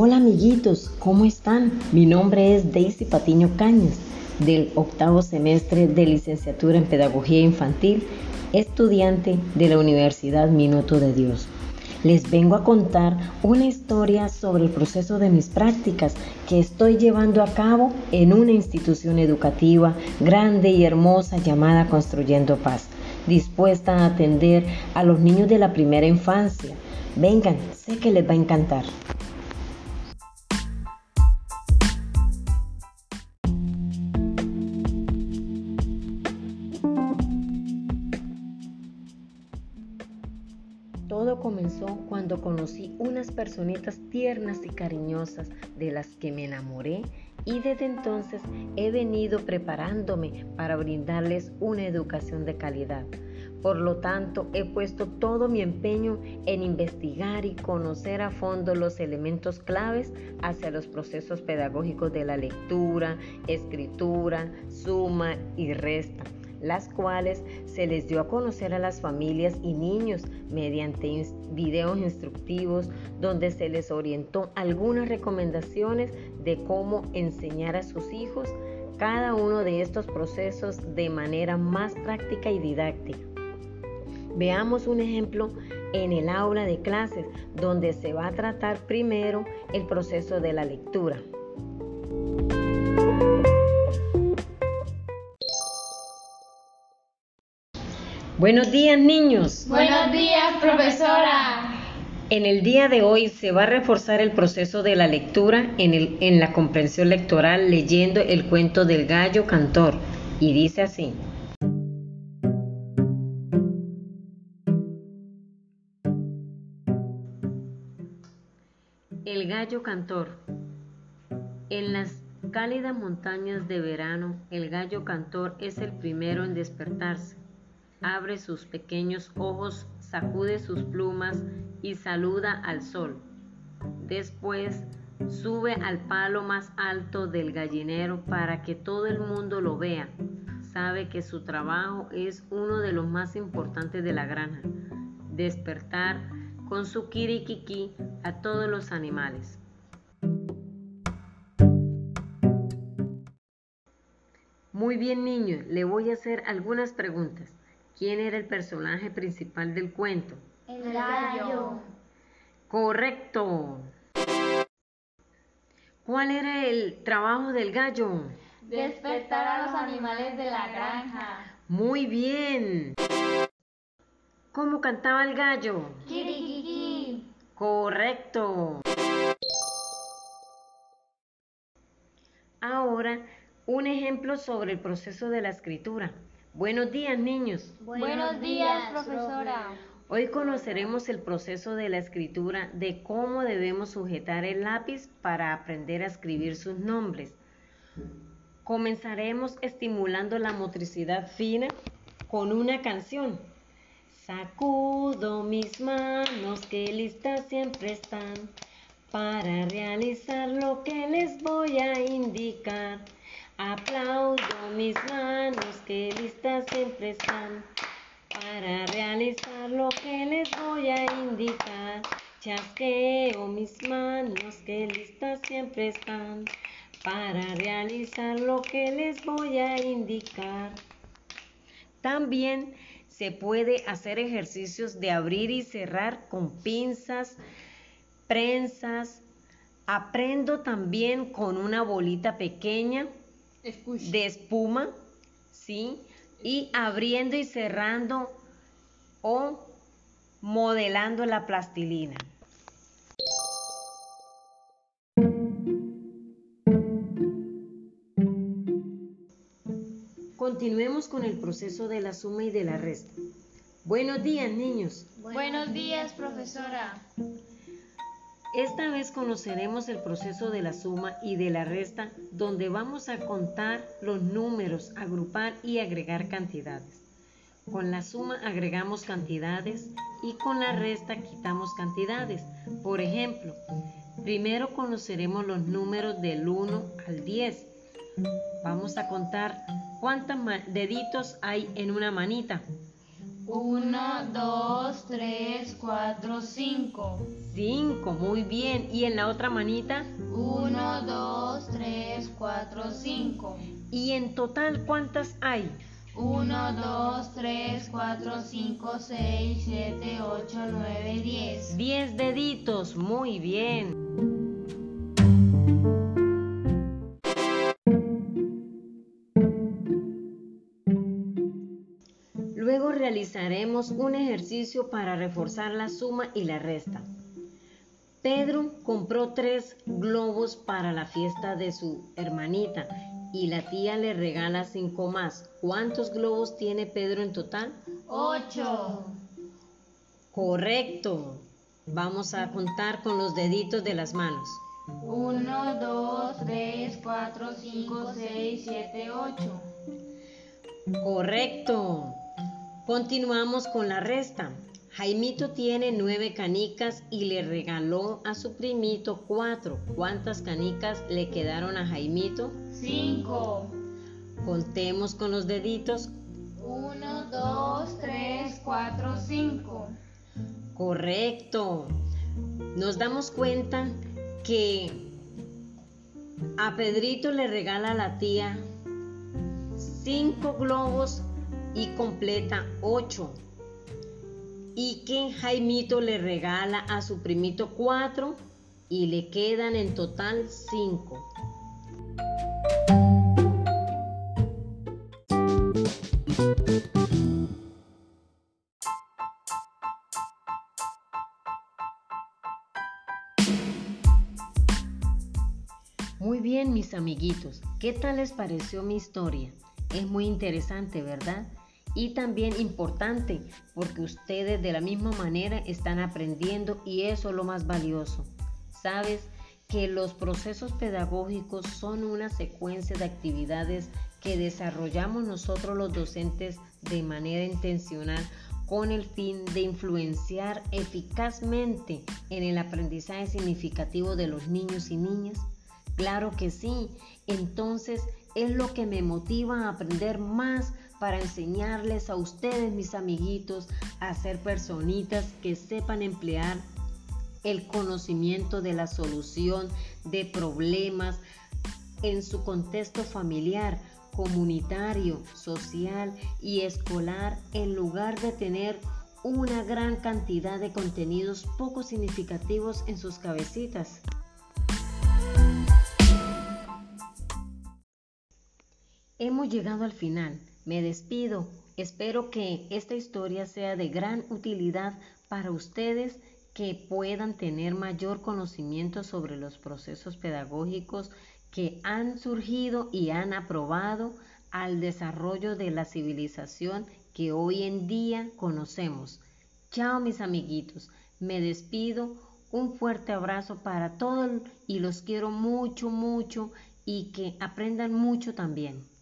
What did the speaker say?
Hola amiguitos, ¿cómo están? Mi nombre es Daisy Patiño Cañas, del octavo semestre de licenciatura en Pedagogía Infantil, estudiante de la Universidad Minuto de Dios. Les vengo a contar una historia sobre el proceso de mis prácticas que estoy llevando a cabo en una institución educativa grande y hermosa llamada Construyendo Paz, dispuesta a atender a los niños de la primera infancia. Vengan, sé que les va a encantar. Todo comenzó cuando conocí unas personitas tiernas y cariñosas de las que me enamoré y desde entonces he venido preparándome para brindarles una educación de calidad. Por lo tanto, he puesto todo mi empeño en investigar y conocer a fondo los elementos claves hacia los procesos pedagógicos de la lectura, escritura, suma y resta las cuales se les dio a conocer a las familias y niños mediante videos instructivos donde se les orientó algunas recomendaciones de cómo enseñar a sus hijos cada uno de estos procesos de manera más práctica y didáctica. Veamos un ejemplo en el aula de clases donde se va a tratar primero el proceso de la lectura. Buenos días niños. Buenos días profesora. En el día de hoy se va a reforzar el proceso de la lectura en, el, en la comprensión lectoral leyendo el cuento del gallo cantor y dice así. El gallo cantor. En las cálidas montañas de verano, el gallo cantor es el primero en despertarse abre sus pequeños ojos, sacude sus plumas y saluda al sol. Después sube al palo más alto del gallinero para que todo el mundo lo vea. Sabe que su trabajo es uno de los más importantes de la granja, despertar con su kirikiki a todos los animales. Muy bien niños, le voy a hacer algunas preguntas. ¿Quién era el personaje principal del cuento? El gallo. Correcto. ¿Cuál era el trabajo del gallo? Despertar a los animales de la granja. Muy bien. ¿Cómo cantaba el gallo? Kirikiki. Correcto. Ahora, un ejemplo sobre el proceso de la escritura. Buenos días, niños. Buenos días, profesora. Hoy conoceremos el proceso de la escritura de cómo debemos sujetar el lápiz para aprender a escribir sus nombres. Comenzaremos estimulando la motricidad fina con una canción. Sacudo mis manos que listas siempre están para realizar lo que les voy a indicar. Aplaudo mis manos que listas siempre están para realizar lo que les voy a indicar. Chasqueo mis manos que listas siempre están para realizar lo que les voy a indicar. También se puede hacer ejercicios de abrir y cerrar con pinzas, prensas. Aprendo también con una bolita pequeña de espuma, ¿sí? Y abriendo y cerrando o modelando la plastilina. Continuemos con el proceso de la suma y de la resta. Buenos días, niños. Buenos días, profesora. Esta vez conoceremos el proceso de la suma y de la resta, donde vamos a contar los números, agrupar y agregar cantidades. Con la suma agregamos cantidades y con la resta quitamos cantidades. Por ejemplo, primero conoceremos los números del 1 al 10. Vamos a contar cuántos deditos hay en una manita. 1, 2, 3, 4, 5. 5, muy bien. ¿Y en la otra manita? 1, 2, 3, 4, 5. ¿Y en total cuántas hay? 1, 2, 3, 4, 5, 6, 7, 8, 9, 10. 10 deditos, muy bien. Un ejercicio para reforzar la suma y la resta. Pedro compró tres globos para la fiesta de su hermanita y la tía le regala cinco más. ¿Cuántos globos tiene Pedro en total? Ocho. Correcto. Vamos a contar con los deditos de las manos. 1, 2, 3, 4, 5, 6, 7, 8. Correcto. Continuamos con la resta. Jaimito tiene nueve canicas y le regaló a su primito cuatro. ¿Cuántas canicas le quedaron a Jaimito? Cinco. Contemos con los deditos. 1, 2, 3, 4, 5. Correcto. Nos damos cuenta que a Pedrito le regala a la tía cinco globos y completa 8. Y que Jaimito le regala a su primito 4 y le quedan en total 5. Muy bien, mis amiguitos, ¿qué tal les pareció mi historia? Es muy interesante, ¿verdad? Y también importante porque ustedes de la misma manera están aprendiendo y eso es lo más valioso. Sabes que los procesos pedagógicos son una secuencia de actividades que desarrollamos nosotros los docentes de manera intencional con el fin de influenciar eficazmente en el aprendizaje significativo de los niños y niñas? Claro que sí. Entonces es lo que me motiva a aprender más para enseñarles a ustedes, mis amiguitos, a ser personitas que sepan emplear el conocimiento de la solución de problemas en su contexto familiar, comunitario, social y escolar en lugar de tener una gran cantidad de contenidos poco significativos en sus cabecitas. Hemos llegado al final. Me despido. Espero que esta historia sea de gran utilidad para ustedes que puedan tener mayor conocimiento sobre los procesos pedagógicos que han surgido y han aprobado al desarrollo de la civilización que hoy en día conocemos. Chao mis amiguitos, me despido, un fuerte abrazo para todos y los quiero mucho, mucho y que aprendan mucho también.